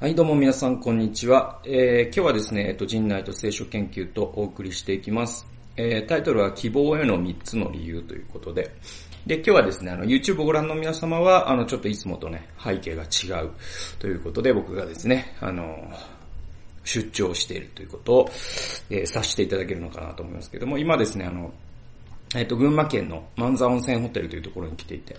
はい、どうも皆さん、こんにちは。えー、今日はですね、えっと、人内と聖書研究とお送りしていきます。えー、タイトルは、希望への3つの理由ということで、で、今日はですね、あの、YouTube をご覧の皆様は、あの、ちょっといつもとね、背景が違うということで、僕がですね、あの、出張しているということを、えー、察していただけるのかなと思いますけども、今ですね、あの、えっ、と、群馬県の万座温泉ホテルというところに来ていて、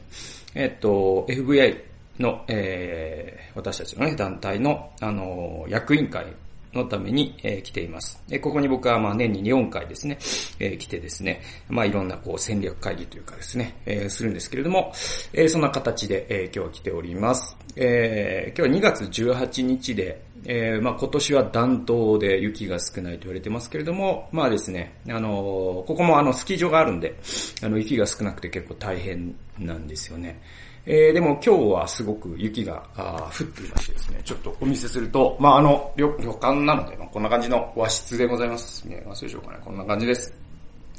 えっ、と、FBI の、えー、私たちのね、団体の、あの、役員会のために、えー、来ています。えここに僕はまあ年に4回ですね、え、来てですね、まあいろんなこう戦略会議というかですね、え、するんですけれども、え、そんな形で、え、今日は来ております。え、今日は2月18日で、え、まあ今年は暖冬で雪が少ないと言われてますけれども、まあですね、あの、ここもあのスキー場があるんで、あの雪が少なくて結構大変なんですよね。えー、でも今日はすごく雪が降っていましてですね、ちょっとお見せすると、まああの、旅旅館なので、まあ、こんな感じの和室でございます。見えますでしょうかね。こんな感じです。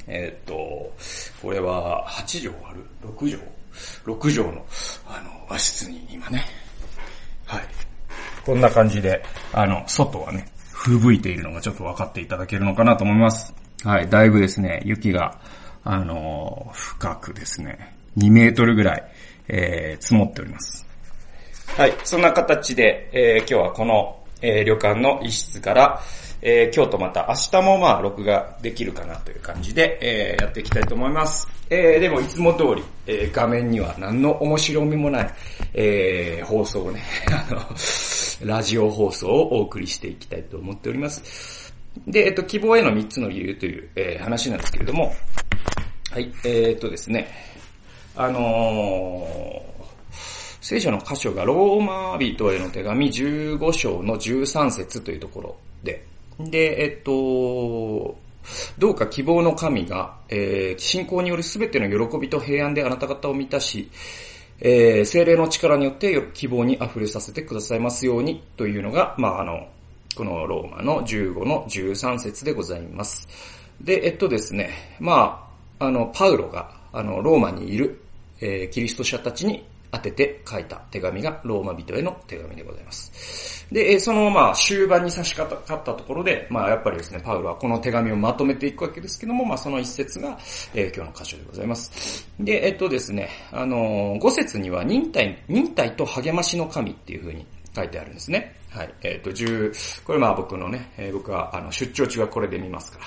えー、っと、これは8畳ある ?6 畳 ?6 畳の、あの、和室に今ね、はい。こんな感じで、あの、外はね、吹雪いているのがちょっと分かっていただけるのかなと思います。はい、だいぶですね、雪が、あの、深くですね、2メートルぐらい、えー、積もっております。はい、そんな形で、えー、今日はこの、えー、旅館の一室から、えー、今日とまた明日もまあ録画できるかなという感じで、えー、やっていきたいと思います。えー、でもいつも通り、えー、画面には何の面白みもない、えー、放送をね、あの、ラジオ放送をお送りしていきたいと思っております。で、えっと、希望への3つの理由という、えー、話なんですけれども、はい、えー、っとですね、あのー、聖書の箇所がローマ人への手紙15章の13節というところで、で、えっと、どうか希望の神が、えー、信仰によるすべての喜びと平安であなた方を満たし、えー、精霊の力によって希望に溢れさせてくださいますようにというのが、まあ、あの、このローマの15の13節でございます。で、えっとですね、まあ、あの、パウロが、あの、ローマにいるえー、キリスト者たちに当てて書いた手紙がローマ人への手紙でございます。で、そのまあ終盤に差し掛かったところで、まあやっぱりですね、パウロはこの手紙をまとめていくわけですけども、まあその一節が、えー、今日の箇所でございます。で、えっとですね、あのー、五節には忍耐、忍耐と励ましの神っていう風に書いてあるんですね。はい。えっ、ー、と、10、これまあ僕のね、えー、僕はあの出張中はこれで見ますか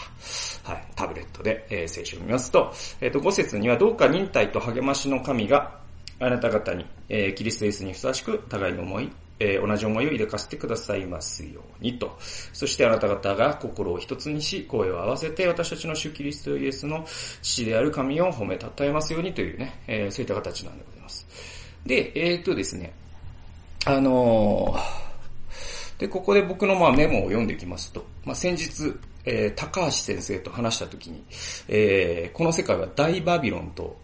ら、はい。タブレットで、えー、聖書を見ますと、えっ、ー、と、5節にはどうか忍耐と励ましの神があなた方に、えー、キリストイエスにふさわしく互いの思い、えー、同じ思いを抱かせてくださいますようにと。そしてあなた方が心を一つにし、声を合わせて私たちの主キリストイエスの父である神を褒めたたえますようにというね、えー、そういった形なんでございます。で、えー、っとですね、あのー、で、ここで僕のまあメモを読んでいきますと、まあ、先日、えー、高橋先生と話したときに、えー、この世界は大バビロンと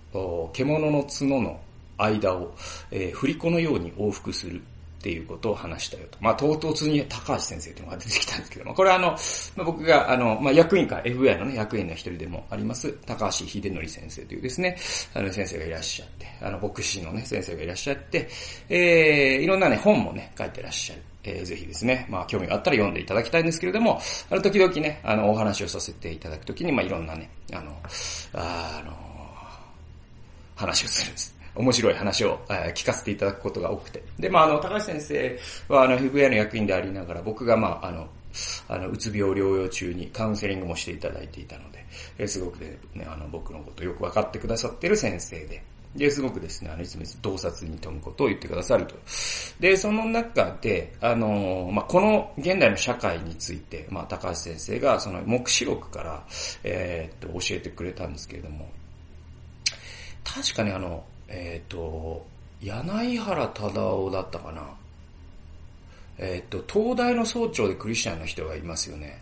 獣の角の間を、えー、振り子のように往復するっていうことを話したよと。まあ、唐突に高橋先生というのが出てきたんですけども、これはあの、まあ、僕があの、まあ、役員会、FBI のね、役員の一人でもあります、高橋秀則先生というですね、あの先生がいらっしゃって、あの、牧師のね、先生がいらっしゃって、えー、いろんなね、本もね、書いてらっしゃる。えー、ぜひですね、まあ、興味があったら読んでいただきたいんですけれども、あの、時々ね、あの、お話をさせていただくときに、まあ、いろんなね、あの、あの、話をするんです。面白い話を、え聞かせていただくことが多くて。で、まあ、あの、高橋先生は、あの、FBI の役員でありながら、僕が、まあ、あの、あの、うつ病療養中にカウンセリングもしていただいていたので、えすごくね、あの、僕のことよく分かってくださってる先生で、で、すごくですね、あの、いつも洞察に富むことを言ってくださると。で、その中で、あの、まあ、この現代の社会について、まあ、高橋先生が、その、目視録から、えー、っと、教えてくれたんですけれども、確かにあの、えっ、と、柳原忠夫だったかな。えっ、と、東大の総長でクリスチャンの人がいますよね。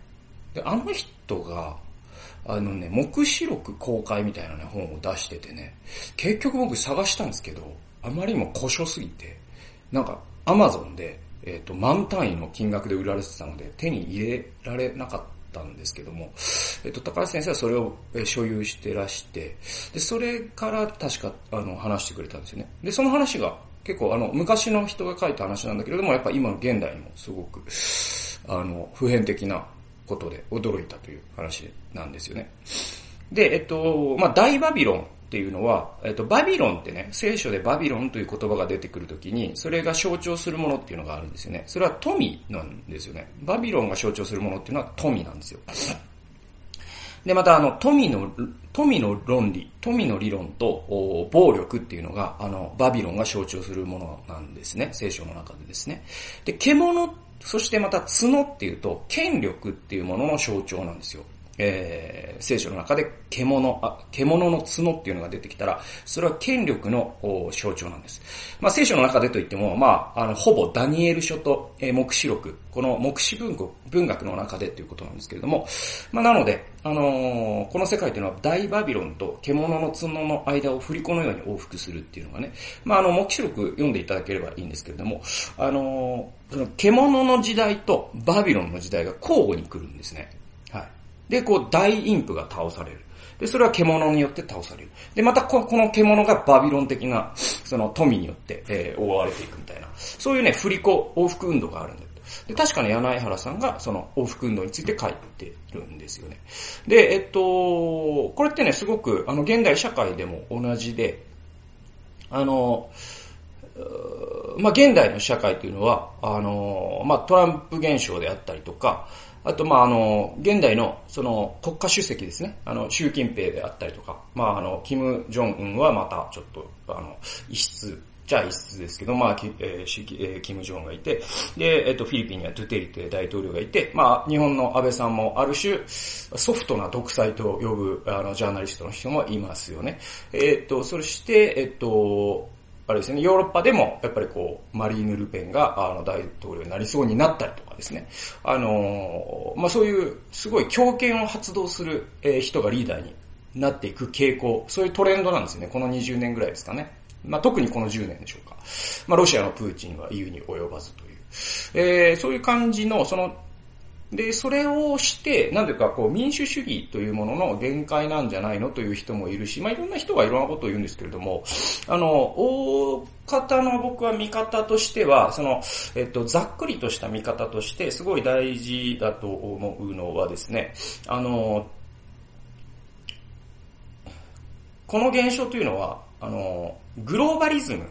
で、あの人が、あのね、目視録公開みたいなね、本を出しててね、結局僕探したんですけど、あまりにも古書すぎて、なんか、アマゾンで、えっ、ー、と、満単位の金額で売られてたので、手に入れられなかったんですけども、えっと、高橋先生はそれを所有してらして、で、それから確か、あの、話してくれたんですよね。で、その話が、結構あの、昔の人が書いた話なんだけれども、やっぱ今の現代にもすごく、あの、普遍的なことで驚いたという話なんですよね。で、えっと、まあ、大バビロンっていうのは、えっと、バビロンってね、聖書でバビロンという言葉が出てくるときに、それが象徴するものっていうのがあるんですよね。それは富なんですよね。バビロンが象徴するものっていうのは富なんですよ。で、また、あの、富の、富の論理、富の理論と、暴力っていうのが、あの、バビロンが象徴するものなんですね。聖書の中でですね。で、獣、そしてまた角っていうと、権力っていうものの象徴なんですよ。えー、聖書の中で獣あ、獣の角っていうのが出てきたら、それは権力の象徴なんです。まあ聖書の中でといっても、まあ、あの、ほぼダニエル書と、えー、目視録、この目視文文学の中でっていうことなんですけれども、まあなので、あのー、この世界というのは大バビロンと獣の角の間を振り子のように往復するっていうのがね、まああの、目視録読んでいただければいいんですけれども、あのー、その獣の時代とバビロンの時代が交互に来るんですね。で、こう、大インプが倒される。で、それは獣によって倒される。で、またこの獣がバビロン的な、その富によって、えー、覆われていくみたいな。そういうね、振り子、往復運動があるんだよ。で、確かに柳原さんがその往復運動について書いてるんですよね。で、えっと、これってね、すごく、あの、現代社会でも同じで、あの、まあ、現代の社会というのは、あの、まあ、トランプ現象であったりとか、あと、まあ、あの、現代の、その、国家主席ですね。あの、習近平であったりとか、まあ、あの、キム・ジョンウンはまた、ちょっと、あの、異質、じゃあ異質ですけど、まあ、えー、キム・ジョンがいて、で、えっと、フィリピンにはドゥテリテ大統領がいて、まあ、日本の安倍さんもある種、ソフトな独裁と呼ぶ、あの、ジャーナリストの人もいますよね。えっと、そして、えっと、あれですね、ヨーロッパでも、やっぱりこう、マリーヌ・ルペンが、あの、大統領になりそうになったりとかですね。あのまあ、そういう、すごい強権を発動する、えー、人がリーダーになっていく傾向、そういうトレンドなんですよね。この20年ぐらいですかね。まあ、特にこの10年でしょうか。まあ、ロシアのプーチンは言うに及ばずという。えー、そういう感じの、その、で、それをして、なんていうか、こう、民主主義というものの限界なんじゃないのという人もいるし、まあ、いろんな人がいろんなことを言うんですけれども、あの、大方の僕は見方としては、その、えっと、ざっくりとした見方として、すごい大事だと思うのはですね、あの、この現象というのは、あの、グローバリズム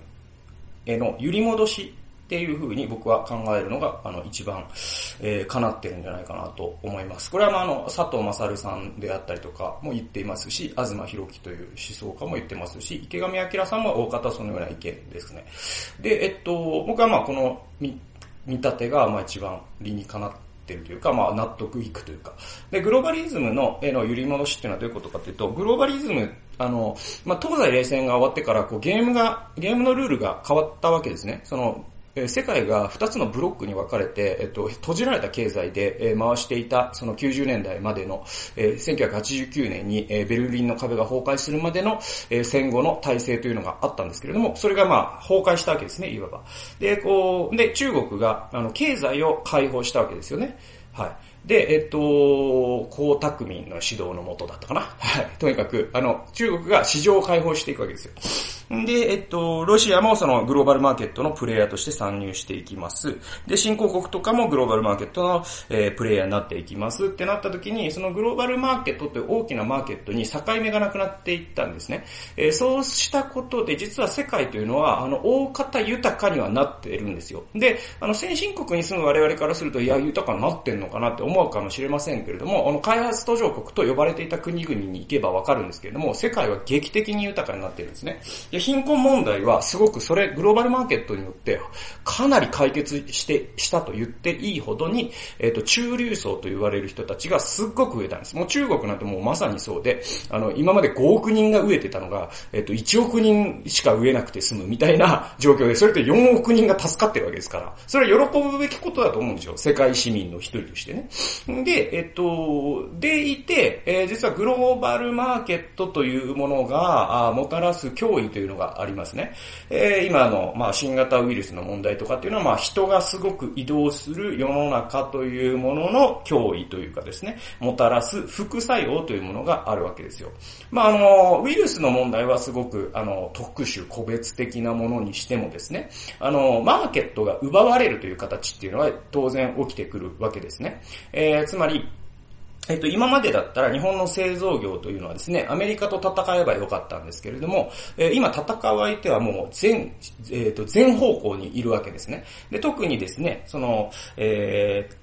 への揺り戻しっていうふうに僕は考えるのが、あの、一番、えー、叶ってるんじゃないかなと思います。これはまあ、あの、佐藤勝さんであったりとかも言っていますし、東博樹という思想家も言ってますし、池上彰さんも大方そのような意見ですね。で、えっと、僕はまあ、この見、立てが、まあ一番理にかなってるというか、まあ納得いくというか。で、グローバリズムの、への揺り戻しっていうのはどういうことかというと、グローバリズム、あの、まあ東西冷戦が終わってから、こうゲームが、ゲームのルールが変わったわけですね。その、え世界が2つのブロックに分かれて、えっと、閉じられた経済で、え回していた、その90年代までの、え1989年に、えベルリンの壁が崩壊するまでの、え戦後の体制というのがあったんですけれども、それがまあ、崩壊したわけですね、いわば。で、こう、で、中国が、あの、経済を解放したわけですよね。はい。で、えっと、江沢民の指導のもとだったかな。はい。とにかく、あの、中国が市場を開放していくわけですよ。で、えっと、ロシアもそのグローバルマーケットのプレイヤーとして参入していきます。で、新興国とかもグローバルマーケットの、えー、プレイヤーになっていきますってなった時に、そのグローバルマーケットという大きなマーケットに境目がなくなっていったんですね。えー、そうしたことで、実は世界というのは、あの、大方豊かにはなっているんですよ。で、あの、先進国に住む我々からすると、いや、豊かになってんのかなって思うかもしれませんけれども、あの、開発途上国と呼ばれていた国々に行けばわかるんですけれども、世界は劇的に豊かになっているんですね。で、貧困問題はすごくそれ、グローバルマーケットによってかなり解決して、したと言っていいほどに、えっ、ー、と、中流層と言われる人たちがすっごく増えたんです。もう中国なんてもうまさにそうで、あの、今まで5億人が飢えてたのが、えっ、ー、と、1億人しか飢えなくて済むみたいな 状況で、それと4億人が助かってるわけですから、それは喜ぶべきことだと思うんですよ。世界市民の一人としてね。で、えっ、と、でいて、えー、実はグローバルマーケットというものが、あもたらす脅威といういうのがありますね。えー、今の、まあ、新型ウイルスの問題とかっていうのは、まあ、人がすごく移動する世の中というものの脅威というかですね、もたらす副作用というものがあるわけですよ。まあ、あの、ウイルスの問題はすごく、あの、特殊、個別的なものにしてもですね、あの、マーケットが奪われるという形っていうのは当然起きてくるわけですね。えー、つまり、えっと、今までだったら日本の製造業というのはですね、アメリカと戦えばよかったんですけれども、えー、今戦う相手はもう全、えっ、ー、と、全方向にいるわけですね。で、特にですね、その、えー、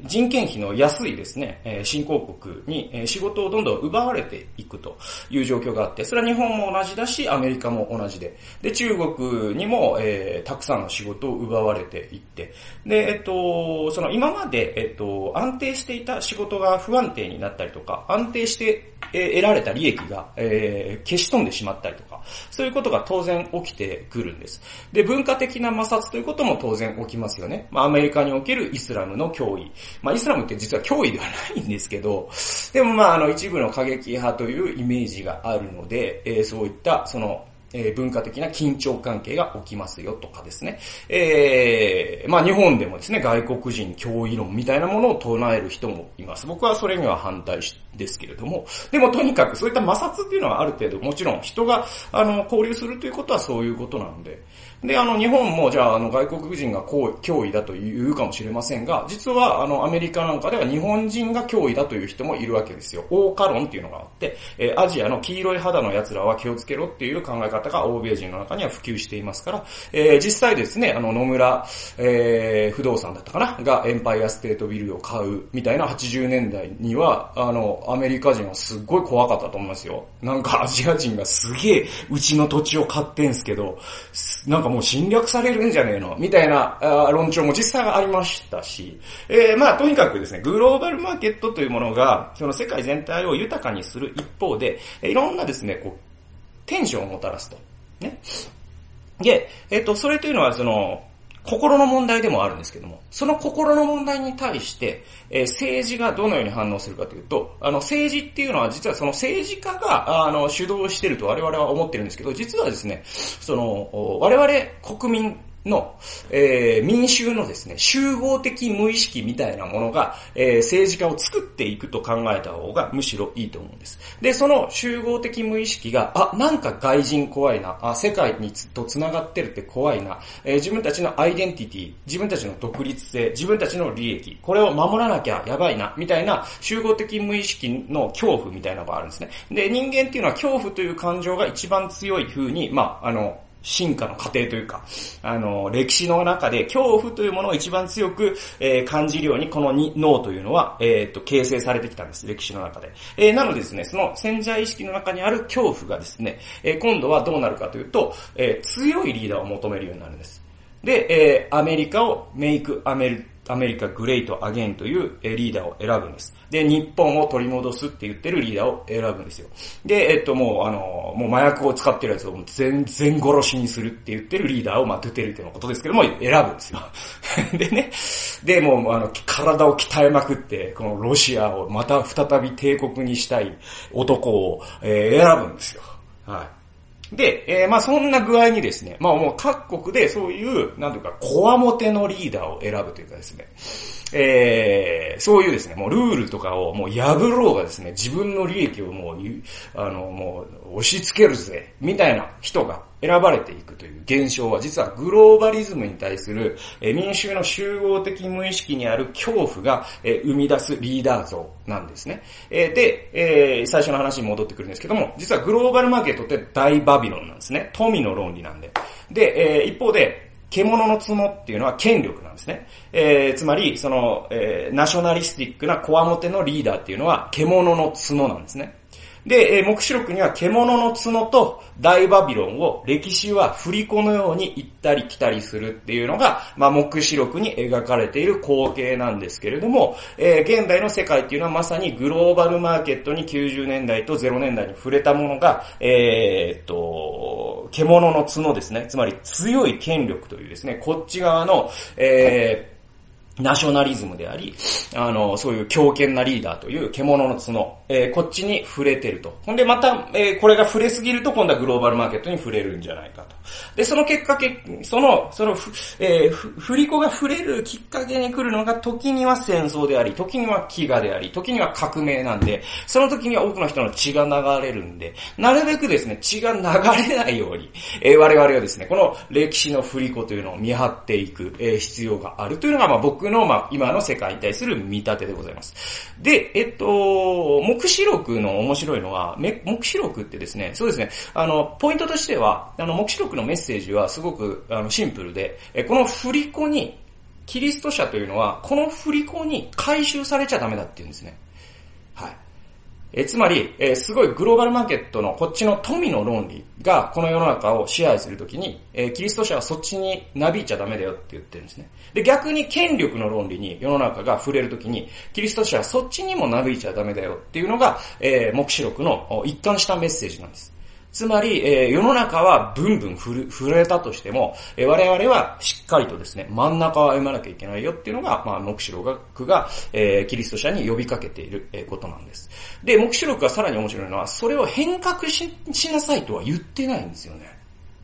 人件費の安いですね、え新興国に、仕事をどんどん奪われていくという状況があって、それは日本も同じだし、アメリカも同じで、で、中国にも、えー、たくさんの仕事を奪われていって、で、えっと、その今まで、えっと、安定していた仕事が不安定になったりとか、安定してえ得られた利益が、えー、消し飛んでしまったりとか、そういうことが当然起きてくるんです。で、文化的な摩擦ということも当然起きますよね。まあ、アメリカにおけるイスラムの脅威。まあ、イスラムって実は脅威ではないんですけど、でもまあ、あの、一部の過激派というイメージがあるので、えー、そういった、その、えー、文化的な緊張関係が起きますよとかですね。えー、まあ日本でもですね、外国人脅威論みたいなものを唱える人もいます。僕はそれには反対ですけれども、でもとにかくそういった摩擦っていうのはある程度、もちろん人が、あの、交流するということはそういうことなので、で、あの、日本も、じゃあ、あの、外国人が脅威だと言うかもしれませんが、実は、あの、アメリカなんかでは日本人が脅威だという人もいるわけですよ。大化論っていうのがあって、えー、アジアの黄色い肌の奴らは気をつけろっていう考え方が欧米人の中には普及していますから、えー、実際ですね、あの、野村、えー、不動産だったかながエンパイアステートビルを買うみたいな80年代には、あの、アメリカ人はすっごい怖かったと思いますよ。なんかアジア人がすげえうちの土地を買ってんすけど、なんかもう侵略されるんじゃねえの？みたいな論調も実際ありましたし、えー、まあとにかくですね、グローバルマーケットというものが、その世界全体を豊かにする一方で、いろんなですね、こう、テンションをもたらすと。ね。で、えっ、と、それというのは、その、心の問題でもあるんですけども、その心の問題に対して、えー、政治がどのように反応するかというと、あの、政治っていうのは実はその政治家が、あの、主導してると我々は思ってるんですけど、実はですね、その、我々国民の、えー、民衆のですね、集合的無意識みたいなものが、えー、政治家を作っていくと考えた方がむしろいいと思うんです。で、その集合的無意識が、あ、なんか外人怖いな、あ、世界にと繋がってるって怖いな、えー、自分たちのアイデンティティ、自分たちの独立性、自分たちの利益、これを守らなきゃやばいな、みたいな集合的無意識の恐怖みたいなのがあるんですね。で、人間っていうのは恐怖という感情が一番強い風に、まあ、あの、進化の過程というか、あの、歴史の中で恐怖というものを一番強く、えー、感じるように、この脳というのは、えっ、と、形成されてきたんです、歴史の中で。えー、なのでですね、その潜在意識の中にある恐怖がですね、えー、今度はどうなるかというと、えー、強いリーダーを求めるようになるんです。で、えー、アメリカをメイクアメリアメリカグレイトアゲンというリーダーを選ぶんです。で、日本を取り戻すって言ってるリーダーを選ぶんですよ。で、えっともう、あの、もう麻薬を使ってるやつを全然殺しにするって言ってるリーダーを、まあ、ドゥテルテのことですけども、選ぶんですよ。でね、で、もう、あの、体を鍛えまくって、このロシアをまた再び帝国にしたい男を、えー、選ぶんですよ。はい。で、えー、まあそんな具合にですね、まあもう各国でそういう、なんていうか、こわもてのリーダーを選ぶというかですね、えー、そういうですね、もうルールとかをもう破ろうがですね、自分の利益をもう、あの、もう押し付けるぜ、みたいな人が選ばれていくという現象は実はグローバリズムに対する、えー、民衆の集合的無意識にある恐怖が、えー、生み出すリーダー像なんですね。えー、で、えー、最初の話に戻ってくるんですけども、実はグローバルマーケットって大バビロンなんですね。富の論理なんで。で、えー、一方で、獣の角っていうのは権力なんですね。えー、つまり、その、えー、ナショナリスティックなコアモテのリーダーっていうのは獣の角なんですね。で、えー、目視録には獣の角と大バビロンを歴史は振り子のように行ったり来たりするっていうのが、まあ、目視録に描かれている光景なんですけれども、えー、現代の世界っていうのはまさにグローバルマーケットに90年代と0年代に触れたものが、えー、っと、獣の角ですね。つまり強い権力というですね、こっち側の、えーナショナリズムであり、あの、そういう強権なリーダーという獣の角、えー、こっちに触れてると。ほんでまた、えー、これが触れすぎると今度はグローバルマーケットに触れるんじゃないかと。で、その結果、その、その、えー、振り子が触れるきっかけに来るのが、時には戦争であり、時には飢餓であり、時には革命なんで、その時には多くの人の血が流れるんで、なるべくですね、血が流れないように、えー、我々はですね、この歴史の振り子というのを見張っていく、えー、必要があるというのが、まあ僕の、まあ今の世界に対する見立てでございます。で、えっと、目視録の面白いのは、目視録ってですね、そうですね、あの、ポイントとしては、あの、目視録のメッセージはすごくあのシンプルで、えこの振り子に、キリスト者というのは、この振り子に回収されちゃダメだっていうんですね。はい。えつまり、えすごいグローバルマーケットのこっちの富の論理がこの世の中を支配するときに、えキリスト者はそっちになびいちゃダメだよって言ってるんですね。で、逆に権力の論理に世の中が触れるときに、キリスト者はそっちにもなびいちゃダメだよっていうのが、えー、目視録の一貫したメッセージなんです。つまり、えー、世の中はブンブン震えたとしても、えー、我々はしっかりとですね、真ん中を歩まなきゃいけないよっていうのが、まあ、目視録が、えー、キリスト者に呼びかけている、えー、ことなんです。で、目視録がさらに面白いのは、それを変革ししなさいとは言ってないんですよね。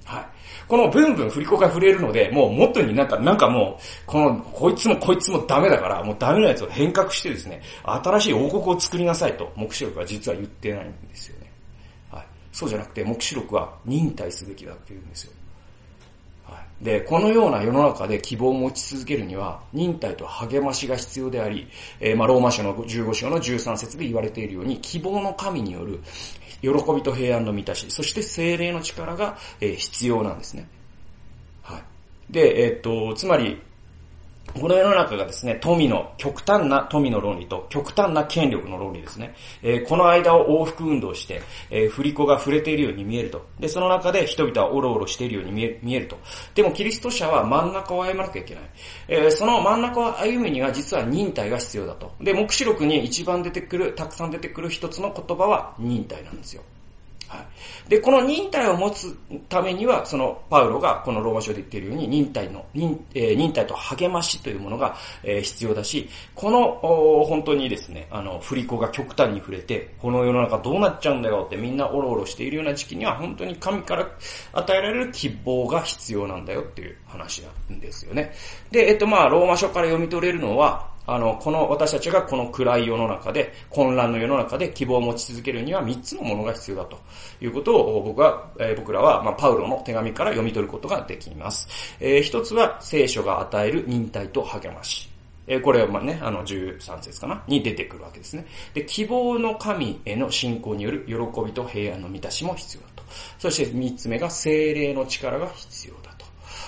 はい。このブンブン振り子が触れるので、もう元になんか、なんかもう、この、こいつもこいつもダメだから、もうダメなやつを変革してですね、新しい王国を作りなさいと、目視録は実は言ってないんですよね。はい。そうじゃなくて、目視録は忍耐すべきだって言うんですよ。はい、で、このような世の中で希望を持ち続けるには、忍耐と励ましが必要であり、えー、まあ、ローマ書の15章の13節で言われているように、希望の神による喜びと平安の満たし、そして精霊の力が、必要なんですね。はい。で、え、っと、つまり、この世の中がですね、富の、極端な富の論理と極端な権力の論理ですね。えー、この間を往復運動して、えー、振り子が触れているように見えると。で、その中で人々はおろおろしているように見え見えると。でもキリスト者は真ん中を歩まなきゃいけない。えー、その真ん中を歩むには実は忍耐が必要だと。で、目視録に一番出てくる、たくさん出てくる一つの言葉は忍耐なんですよ。はい。で、この忍耐を持つためには、そのパウロがこのローマ書で言っているように忍耐の、忍,、えー、忍耐と励ましというものが、えー、必要だし、この本当にですね、あの、振り子が極端に触れて、この世の中どうなっちゃうんだよってみんなおろおろしているような時期には、本当に神から与えられる希望が必要なんだよっていう話なんですよね。で、えっとまあ、ローマ書から読み取れるのは、あの、この私たちがこの暗い世の中で、混乱の世の中で希望を持ち続けるには3つのものが必要だということを僕は、えー、僕らは、まあ、パウロの手紙から読み取ることができます。えー、一つは聖書が与える忍耐と励まし。え、これはまあね、あの13節かな？に出てくるわけですね。で、希望の神への信仰による喜びと平安の満たしも必要だと。そして3つ目が精霊の力が必要だと。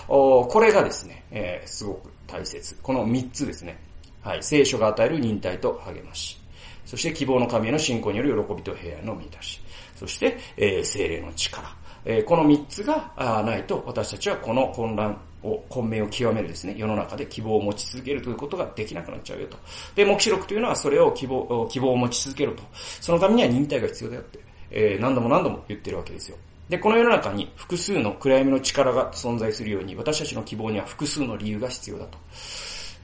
おこれがですね、えー、すごく大切。この3つですね。はい、聖書が与える忍耐と励まし。そして希望の神への信仰による喜びと平安の満たし。そして、えー、精霊の力。えー、この三つがないと私たちはこの混乱を、混迷を極めるですね、世の中で希望を持ち続けるということができなくなっちゃうよと。で、目視録というのはそれを希望、希望を持ち続けると。そのためには忍耐が必要だよって、えー、何度も何度も言ってるわけですよ。で、この世の中に複数の暗闇の力が存在するように、私たちの希望には複数の理由が必要だと。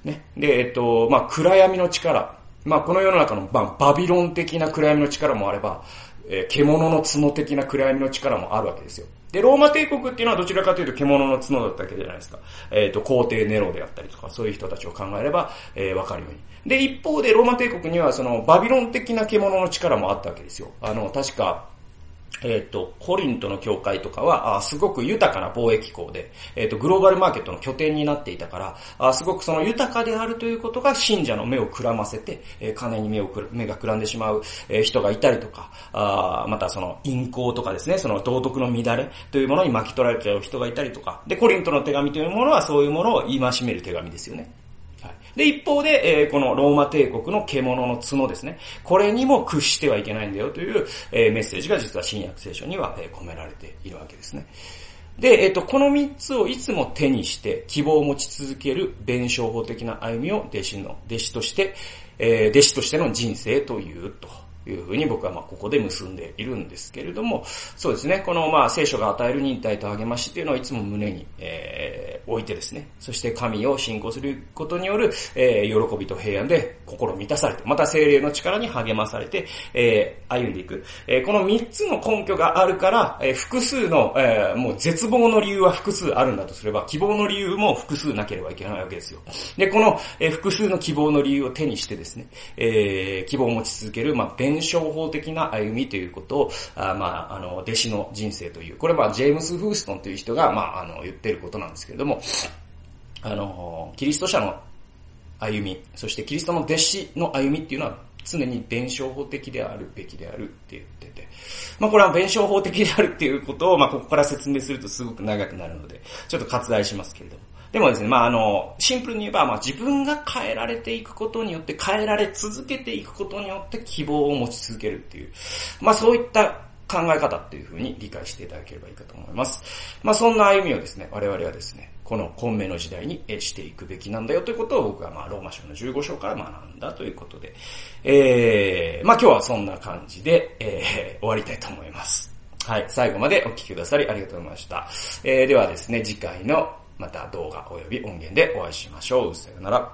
ね。で、えっと、まあ、暗闇の力。まあ、この世の中の、まあ、バビロン的な暗闇の力もあれば、えー、獣の角的な暗闇の力もあるわけですよ。で、ローマ帝国っていうのはどちらかというと獣の角だったわけじゃないですか。えっ、ー、と、皇帝ネロであったりとか、そういう人たちを考えれば、えー、わかるように。で、一方でローマ帝国にはそのバビロン的な獣の力もあったわけですよ。あの、確か、えっ、ー、と、コリントの教会とかは、あすごく豊かな貿易港で、えっ、ー、と、グローバルマーケットの拠点になっていたから、あすごくその豊かであるということが信者の目をくらませて、えー、金に目をく目がくらんでしまう、え人がいたりとか、あまたその陰行とかですね、その道徳の乱れというものに巻き取られちゃう人がいたりとか、で、コリントの手紙というものはそういうものを戒める手紙ですよね。で、一方で、えー、このローマ帝国の獣の角ですね。これにも屈してはいけないんだよという、えー、メッセージが実は新約聖書には、えー、込められているわけですね。で、えっ、と、この三つをいつも手にして希望を持ち続ける弁証法的な歩みを弟子の、弟子として、えー、弟子としての人生というというふうに僕はまあここで結んでいるんですけれども、そうですね、このまあ聖書が与える忍耐と励ましっていうのをいつも胸に、えー、置いてですね、そして神を信仰することによる、えー、喜びと平安で心満たされて、また精霊の力に励まされて、えー、歩んでいく。えー、この三つの根拠があるから、えー、複数の、えー、もう絶望の理由は複数あるんだとすれば、希望の理由も複数なければいけないわけですよ。で、この、えー、複数の希望の理由を手にしてですね、えー、希望を持ち続ける、まあ、弁証法的な歩みということを、あまあ、あの、弟子の人生という、これはジェームス・フーストンという人が、まあ、あの、言ってることなんですけれども、あの、キリスト者の歩み、そしてキリストの弟子の歩みっていうのは常に弁証法的であるべきであるって言ってて、まあこれは弁証法的であるっていうことを、まあここから説明するとすごく長くなるので、ちょっと割愛しますけれども。でもですね、まああの、シンプルに言えば、まあ自分が変えられていくことによって、変えられ続けていくことによって希望を持ち続けるっていう、まあそういった考え方っていうふうに理解していただければいいかと思います。まあそんな歩みをですね、我々はですね、この混迷の時代にしていくべきなんだよということを僕はまあローマ書の15章から学んだということで、えー、まあ今日はそんな感じで、えー、終わりたいと思います。はい、最後までお聞きくださりありがとうございました。えー、ではですね、次回のまた動画及び音源でお会いしましょう。さよなら。